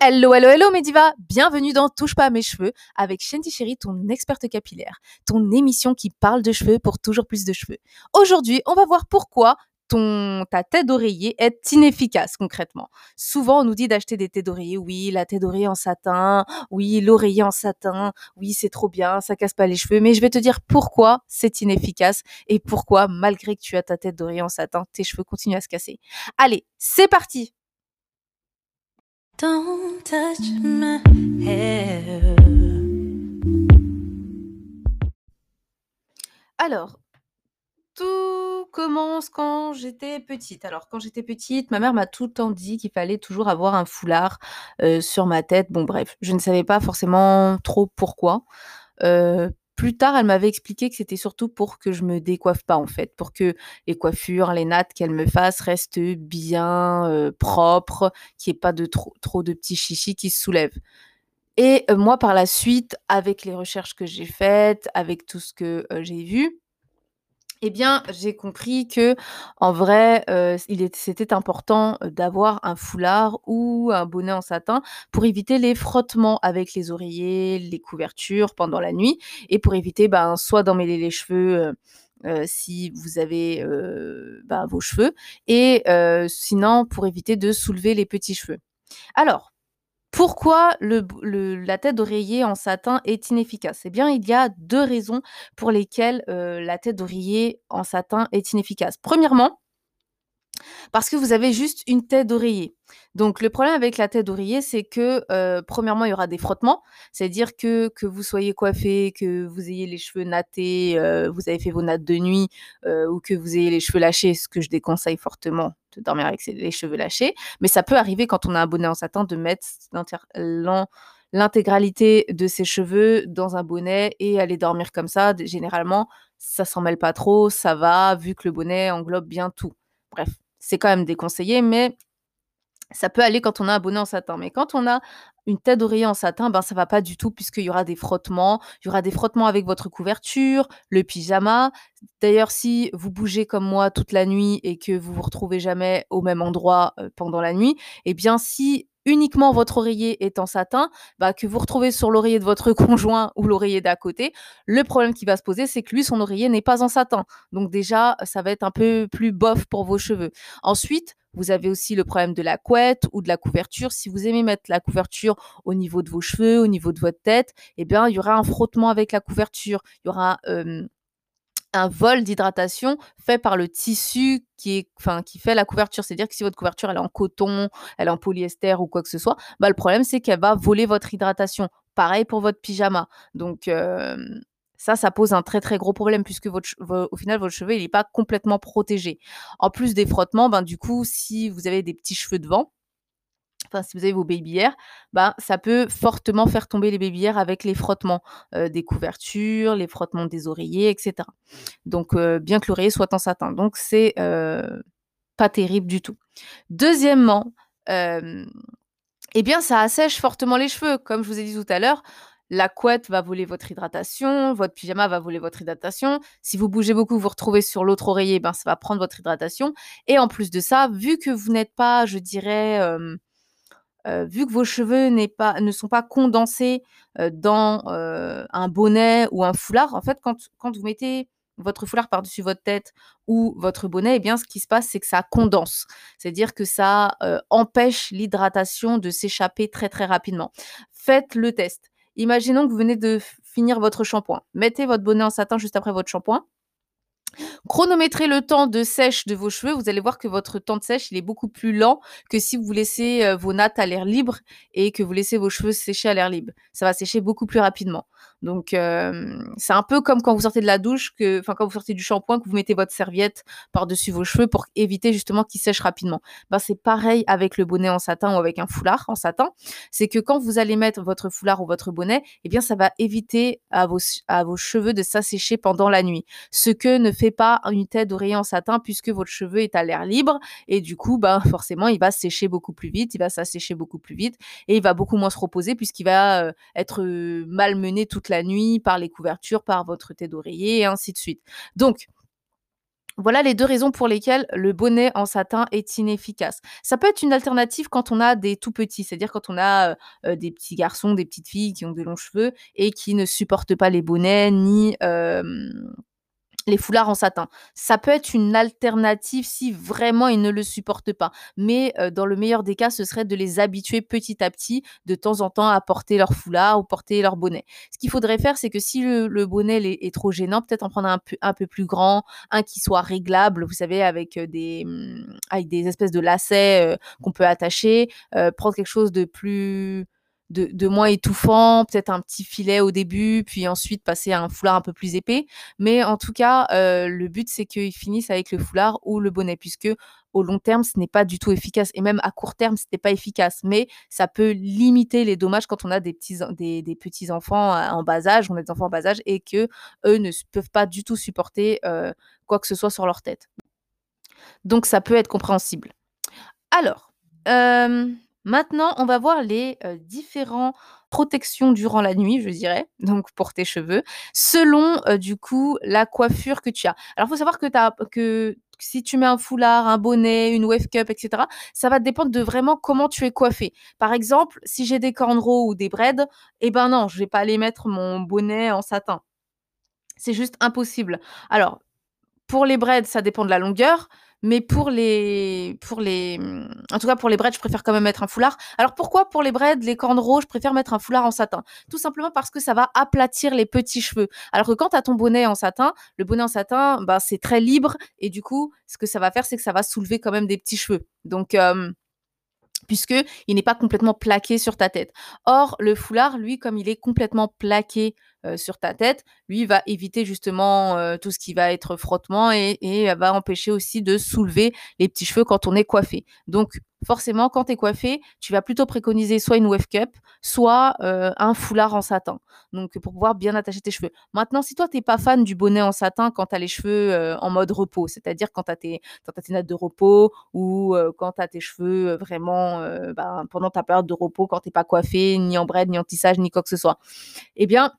Hello, hello, hello Mediva Bienvenue dans Touche pas à mes cheveux avec Shanti Chéri, ton experte capillaire, ton émission qui parle de cheveux pour toujours plus de cheveux. Aujourd'hui, on va voir pourquoi ton, ta tête d'oreiller est inefficace concrètement. Souvent, on nous dit d'acheter des têtes d'oreiller. Oui, la tête d'oreiller en satin. Oui, l'oreiller en satin. Oui, c'est trop bien, ça casse pas les cheveux. Mais je vais te dire pourquoi c'est inefficace et pourquoi, malgré que tu as ta tête d'oreiller en satin, tes cheveux continuent à se casser. Allez, c'est parti Alors, tout commence quand j'étais petite. Alors, quand j'étais petite, ma mère m'a tout le temps dit qu'il fallait toujours avoir un foulard euh, sur ma tête. Bon, bref, je ne savais pas forcément trop pourquoi. Euh, plus tard, elle m'avait expliqué que c'était surtout pour que je me décoiffe pas en fait, pour que les coiffures, les nattes qu'elle me fasse restent bien propres, qu'il n'y ait pas de trop, trop de petits chichis qui se soulèvent. Et moi, par la suite, avec les recherches que j'ai faites, avec tout ce que j'ai vu, eh bien, j'ai compris que en vrai, euh, c'était important d'avoir un foulard ou un bonnet en satin pour éviter les frottements avec les oreillers, les couvertures pendant la nuit et pour éviter, ben, soit d'emmêler les cheveux, si vous avez, ben, vos cheveux et sinon pour éviter de soulever les petits cheveux. Alors pourquoi la tête d'oreiller en satin est inefficace? Eh bien, il y a deux raisons pour lesquelles la tête d'oreiller en satin est inefficace. Premièrement, parce que vous avez juste une tête d'oreiller. Donc le problème avec la tête d'oreiller, c'est que euh, premièrement, il y aura des frottements, c'est-à-dire que que vous soyez coiffé, que vous ayez les cheveux nattés, euh, vous avez fait vos nattes de nuit, euh, ou que vous ayez les cheveux lâchés, ce que je déconseille fortement de dormir avec les cheveux lâchés. Mais ça peut arriver quand on a un bonnet en satin de mettre l'intégralité de ses cheveux dans un bonnet et aller dormir comme ça. Généralement, ça s'en mêle pas trop, ça va, vu que le bonnet englobe bien tout. Bref, c'est quand même déconseillé, mais ça peut aller quand on a un bonnet en satin. Mais quand on a une tête d'oreiller en satin, ben ça va pas du tout puisqu'il y aura des frottements. Il y aura des frottements avec votre couverture, le pyjama. D'ailleurs, si vous bougez comme moi toute la nuit et que vous vous retrouvez jamais au même endroit euh, pendant la nuit, eh bien si uniquement votre oreiller est en satin, bah, que vous retrouvez sur l'oreiller de votre conjoint ou l'oreiller d'à côté, le problème qui va se poser, c'est que lui, son oreiller n'est pas en satin. Donc déjà, ça va être un peu plus bof pour vos cheveux. Ensuite, vous avez aussi le problème de la couette ou de la couverture. Si vous aimez mettre la couverture au niveau de vos cheveux, au niveau de votre tête, eh bien, il y aura un frottement avec la couverture. Il y aura un vol d'hydratation fait par le tissu qui, fait la couverture. C'est-à-dire que si votre couverture elle est en coton, elle est en polyester ou quoi que ce soit, bah, le problème c'est qu'elle va voler votre hydratation. Pareil pour votre pyjama. Donc ça, ça pose un très très gros problème puisque au final votre cheveu il n'est pas complètement protégé. En plus des frottements, ben, du coup si vous avez des petits cheveux devant, enfin si vous avez vos baby hairs, ben, ça peut fortement faire tomber les baby avec les frottements euh, des couvertures, les frottements des oreillers, etc. Donc euh, bien que l'oreiller soit en satin. Donc c'est euh, pas terrible du tout. Deuxièmement, eh bien ça assèche fortement les cheveux. Comme je vous ai dit tout à l'heure, la couette va voler votre hydratation, votre pyjama va voler votre hydratation. Si vous bougez beaucoup, vous vous retrouvez sur l'autre oreiller, ben ça va prendre votre hydratation. Et en plus de ça, vu que vous n'êtes pas, je dirais, vu que vos cheveux pas, ne sont pas condensés euh, dans euh, un bonnet ou un foulard, en fait, quand, quand vous mettez votre foulard par-dessus votre tête ou votre bonnet, eh bien, ce qui se passe, c'est que ça condense. C'est-à-dire que ça empêche l'hydratation de s'échapper très, très rapidement. Faites le test. Imaginons que vous venez de finir votre shampoing. Mettez votre bonnet en satin juste après votre shampoing. Chronométrez le temps de sèche de vos cheveux, vous allez voir que votre temps de sèche, est beaucoup plus lent que si vous laissez euh, vos nattes à l'air libre et que vous laissez vos cheveux sécher à l'air libre. Ça va sécher beaucoup plus rapidement. Donc euh, c'est un peu comme quand vous sortez de la douche, enfin quand vous sortez du shampoing, que vous mettez votre serviette par-dessus vos cheveux pour éviter justement qu'ils sèchent rapidement. Ben, c'est pareil avec le bonnet en satin ou avec un foulard en satin. C'est que quand vous allez mettre votre foulard ou votre bonnet, eh bien ça va éviter à vos, à vos cheveux de s'assécher pendant la nuit. Ce que ne fait pas une tête d'oreiller en satin puisque votre cheveu est à l'air libre et du coup, ben, forcément, il va sécher beaucoup plus vite, il va s'assécher beaucoup plus vite et il va beaucoup moins se reposer puisqu'il va être malmené toute la nuit par les couvertures, par votre tête d'oreiller et ainsi de suite. Donc, Voilà les 2 raisons pour lesquelles le bonnet en satin est inefficace. Ça peut être une alternative quand on a des tout petits, c'est-à-dire quand on a, heu, des petits garçons, des petites filles qui ont de longs cheveux et qui ne supportent pas les bonnets ni, hem, les foulards en satin. Ça peut être une alternative si vraiment ils ne le supportent pas. Mais, heu, dans le meilleur des cas, ce serait de les habituer petit à petit, de temps en temps, à porter leur foulard ou porter leur bonnet. Ce qu'il faudrait faire, c'est que si le bonnet est trop gênant, peut-être en prendre un peu un peu plus grand, un qui soit réglable, vous savez avec, heu, des, mmh, avec des espèces de lacets, heu, qu'on peut attacher, prendre quelque chose de plus de moins étouffant, peut-être un petit filet au début, puis ensuite passer à un foulard un peu plus épais. Mais en tout cas, heu, le but, c'est qu'ils finissent avec le foulard ou le bonnet puisque au long terme, ce n'est pas du tout efficace et même à court terme, ce n'est pas efficace. Mais ça peut limiter les dommages quand on a des petits enfants, heu, en bas âge, on a des enfants en bas âge et qu'eux ne s peuvent pas du tout supporter, heu, quoi que ce soit sur leur tête. Donc ça peut être compréhensible. Alors, maintenant, on va voir les, heu, différents protections durant la nuit, je dirais, donc pour tes cheveux, selon, heu, du coup, la coiffure que tu as. Alors, il faut savoir que que si tu mets un foulard, un bonnet, une wave cap et cetera, ça va dépendre de vraiment comment tu es coiffé. Par exemple, si j'ai des cornrows ou des braids, et ben non, je vais pas aller mettre mon bonnet en satin. C'est juste impossible. Alors, pour les braids, ça dépend de la longueur, mais pour les pour les, en tout cas pour les braids, je préfère quand même mettre un foulard. Alors pourquoi pour les braids, les cornrows, je préfère mettre un foulard en satin? Tout simplement parce que ça va aplatir les petits cheveux. Alors que quand tu as ton bonnet en satin, le bonnet en satin, bah, c'est très libre et du coup, ce que ça va faire, c'est que ça va soulever quand même des petits cheveux. Donc, hem, puisqu'il n'est pas complètement plaqué sur ta tête. Or, le foulard, lui, comme il est complètement plaqué, heu, sur ta tête, lui, va éviter justement, heu, tout ce qui va être frottement et va empêcher aussi de soulever les petits cheveux quand on est coiffé. Donc forcément, quand tu es coiffé, tu vas plutôt préconiser soit une wave cap, soit, heu, un foulard en satin, donc pour pouvoir bien attacher tes cheveux. Maintenant, si toi, tu es pas fan du bonnet en satin quand tu as les cheveux, en mode repos, c'est-à-dire quand tu as tes nattes de repos ou, quand tu as tes cheveux, vraiment, ben, pendant ta période de repos, quand tu es pas coiffé, ni en braid, ni en tissage, ni quoi que ce soit. Eh bien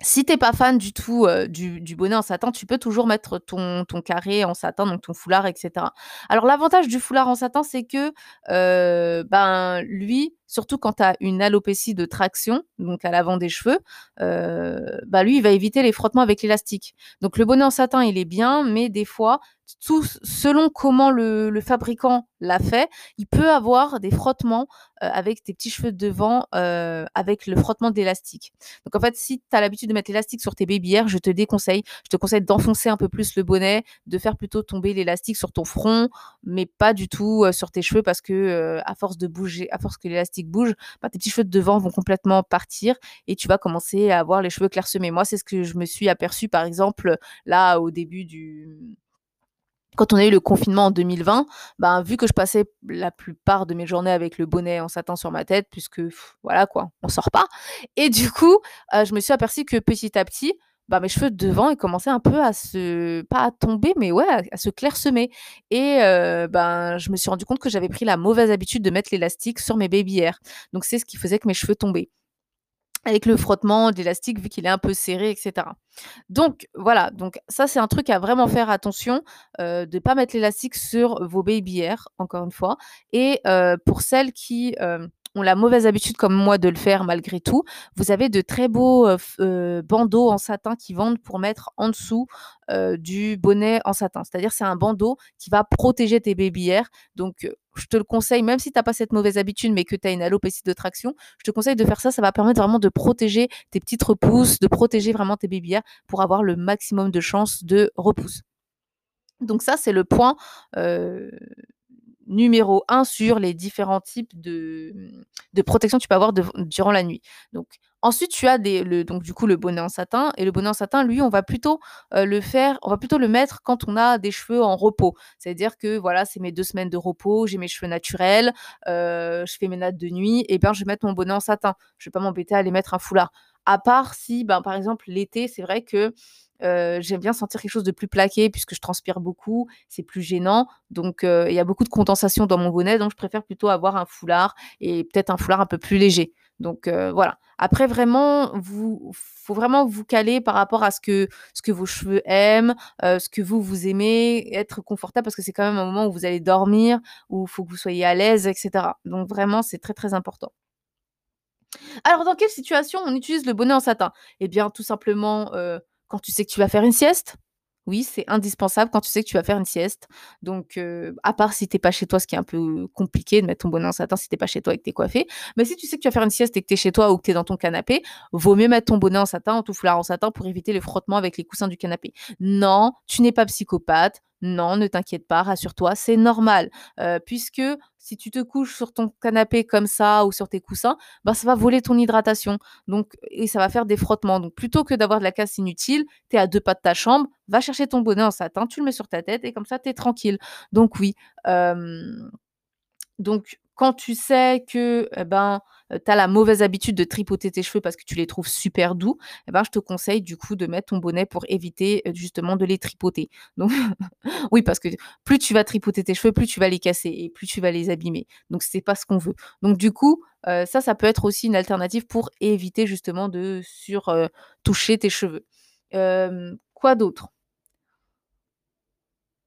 si tu es pas fan du tout, heu, du bonnet en satin, tu peux toujours mettre ton ton carré en satin, donc ton foulard et cetera. Alors l'avantage du foulard en satin, c'est que, heu, ben, lui, surtout quand tu as une alopécie de traction, donc à l'avant des cheveux, heu, bah, lui, il va éviter les frottements avec l'élastique. Donc le bonnet en satin, il est bien, mais des fois, selon comment le fabricant l'a fait, il peut avoir des frottements, heu, avec tes petits cheveux de devant, heu, avec le frottement de l'élastique. Donc en fait, si tu as l'habitude de mettre l'élastique sur tes hairs, je te déconseille. Je te conseille d'enfoncer un peu plus le bonnet, de faire plutôt tomber l'élastique sur ton front, mais pas du tout, sur tes cheveux parce que, à force de bouger, à force que l'élastique bouge, bah, tes petits cheveux de devant vont complètement partir et tu vas commencer à avoir les cheveux clairsemés. Moi, c'est ce que je me suis aperçue, par exemple, là, au début du quand on a eu le confinement en 2020, ben, vu que je passais la plupart de mes journées avec le bonnet en satin sur ma tête puisque voilà quoi, on sort pas et du coup, heu, je me suis aperçue que petit à petit, bah, mes cheveux de devant, ils commençaient un peu à se pas à tomber, mais ouais, à se clairsemer et heu, ben, je me suis rendu compte que j'avais pris la mauvaise habitude de mettre l'élastique sur mes baby hairs. Donc c'est ce qui faisait que mes cheveux tombaient. Avec le frottement de l'élastique vu qu'il est un peu serré et cetera. Donc voilà, donc ça c'est un truc à vraiment faire attention, heu, de pas mettre l'élastique sur vos baby hairs, encore une fois et heu, pour celles qui, la mauvaise habitude comme moi de le faire malgré tout, vous avez de très beaux, heu, f heu, bandeaux en satin qui vendent pour mettre en dessous, heu, du bonnet en satin. C'est-à-dire c'est un bandeau qui va protéger tes hairs donc je te le conseille, même si tu as pas cette mauvaise habitude, mais que tu as une alopécie de traction, je te conseille de faire ça. Ça va permettre vraiment de protéger tes petites repousses, de protéger vraiment tes hairs pour avoir le maximum de chances de repousse. Donc ça, c'est le point, numéro 1 sur les différents types de, mmh, de protection que tu peux avoir durant la nuit. Donc ensuite, tu as des le donc du coup, le bonnet en satin et le bonnet en satin, lui, on va plutôt, heu, le faire on va plutôt le mettre quand on a des cheveux en repos. C'est-à-dire que voilà, c'est mes 2 semaines de repos, j'ai mes cheveux naturels, heu, je fais mes nattes de nuit et ben, je vais mettre mon bonnet en satin. Je vais pas m'embêter à aller mettre un foulard. À part si, ben, par exemple, l'été, c'est vrai que, j'aime bien sentir quelque chose de plus plaqué puisque je transpire beaucoup, c'est plus gênant. Donc il y a beaucoup de condensation dans mon bonnet, donc je préfère plutôt avoir un foulard et peut-être un foulard un peu plus léger. Donc voilà. Après vraiment, vous faut vraiment vous caler par rapport à ce que ce que vos cheveux aiment, ce que vous vous aimez, être confortable parce que c'est quand même un moment où vous allez dormir, où il faut que vous soyez à l'aise, etc. Donc vraiment, c'est très très important. Alors, dans quelle situation on utilise le bonnet en satin? Eh bien, tout simplement, quand tu sais que tu vas faire une sieste? Oui, c'est indispensable quand tu sais que tu vas faire une sieste. Donc, à part si t'es pas chez toi, ce qui est un peu compliqué de mettre ton bonnet en satin si t'es pas chez toi et que t'es coiffé. Mais si tu sais que tu vas faire une sieste et que t'es chez toi ou que t'es dans ton canapé, vaut mieux mettre ton bonnet en satin ou ton foulard en satin pour éviter les frottements avec les coussins du canapé. Non, tu n'es pas psychopathe. Non, ne t'inquiète pas, rassure-toi, c'est normal. puisque si tu te couches sur ton canapé comme ça ou sur tes coussins, bah, ça va voler ton hydratation. Donc, et ça va faire des frottements. Donc, plutôt que d'avoir de la casse inutile, tu es à deux pas de ta chambre, va chercher ton bonnet en satin, tu le mets sur ta tête et comme ça, tu es tranquille. Donc, oui. donc, quand tu sais que eh ben, tu as la mauvaise habitude de tripoter tes cheveux parce que tu les trouves super doux, eh ben, je te conseille du coup de mettre ton bonnet pour éviter justement de les tripoter. Donc oui, parce que plus tu vas tripoter tes cheveux, plus tu vas les casser et plus tu vas les abîmer. Donc c'est pas ce qu'on veut. Donc du coup, ça, ça peut être aussi une alternative pour éviter justement de sur toucher tes cheveux. quoi d'autre?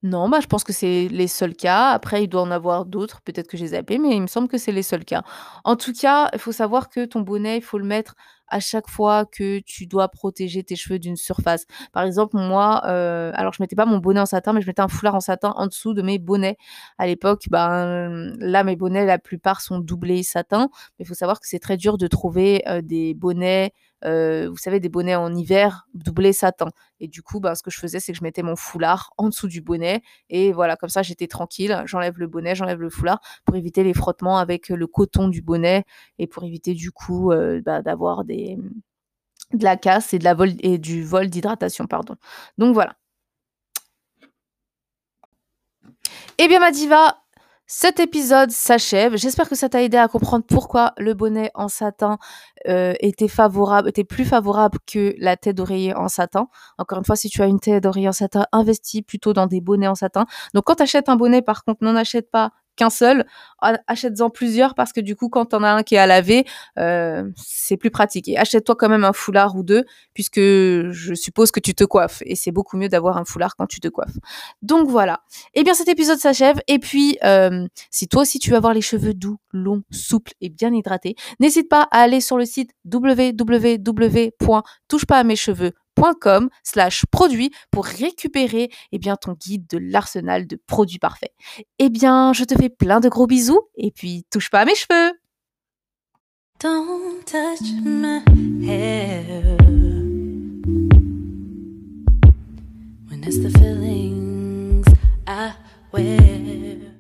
Non, bah, je pense que c'est les seuls cas. Après, il doit en avoir d'autres, peut-être que j'ai zappé, mais il me semble que c'est les seuls cas. En tout cas, il faut savoir que ton bonnet, il faut le mettre à chaque fois que tu dois protéger tes cheveux d'une surface. Par exemple, moi, euh, alors je mettais pas mon bonnet en satin, mais je mettais un foulard en satin en dessous de mes bonnets. À l'époque, ben là, mes bonnets, la plupart sont doublés satin. Mais il faut savoir que c'est très dur de trouver euh, des bonnets euh, vous savez, des bonnets en hiver doublés satin. Et du coup, ben, ce que je faisais, c'est que je mettais mon foulard en dessous du bonnet. Et voilà, comme ça, j'étais tranquille. J'enlève le bonnet, j'enlève le foulard pour éviter les frottements avec le coton du bonnet et pour éviter du coup bah, d'avoir de la casse et, de la vol et du vol d'hydratation. pardon. Donc voilà. Eh bien ma diva, cet épisode s'achève. J'espère que ça t'a aidé à comprendre pourquoi le bonnet en satin euh, était favorable, était plus favorable que la tête d'oreiller en satin. Encore une fois, si tu as une tête d'oreiller en satin, investis plutôt dans des bonnets en satin. Donc quand tu un bonnet, par contre, n'en achète pas qu'un seul, achète-en plusieurs parce que du coup, quand t'en as un qui est à laver, euh, c'est plus pratique. Et achète-toi quand même un foulard ou deux, puisque je suppose que tu te coiffes. Et c'est beaucoup mieux d'avoir un foulard quand tu te coiffes. Donc voilà. Eh bien, cet épisode s'achève. Et puis, euh, si toi aussi tu veux avoir les cheveux doux, longs, souples et bien hydratés, n'hésite pas à aller sur le site www.touchepasamescheveux.com slash produit pour récupérer eh bien, ton guide de l'arsenal de produits parfaits. Eh bien, je te fais plein de gros bisous et puis touche pas à mes cheveux. Don't touch my hair when the I wear.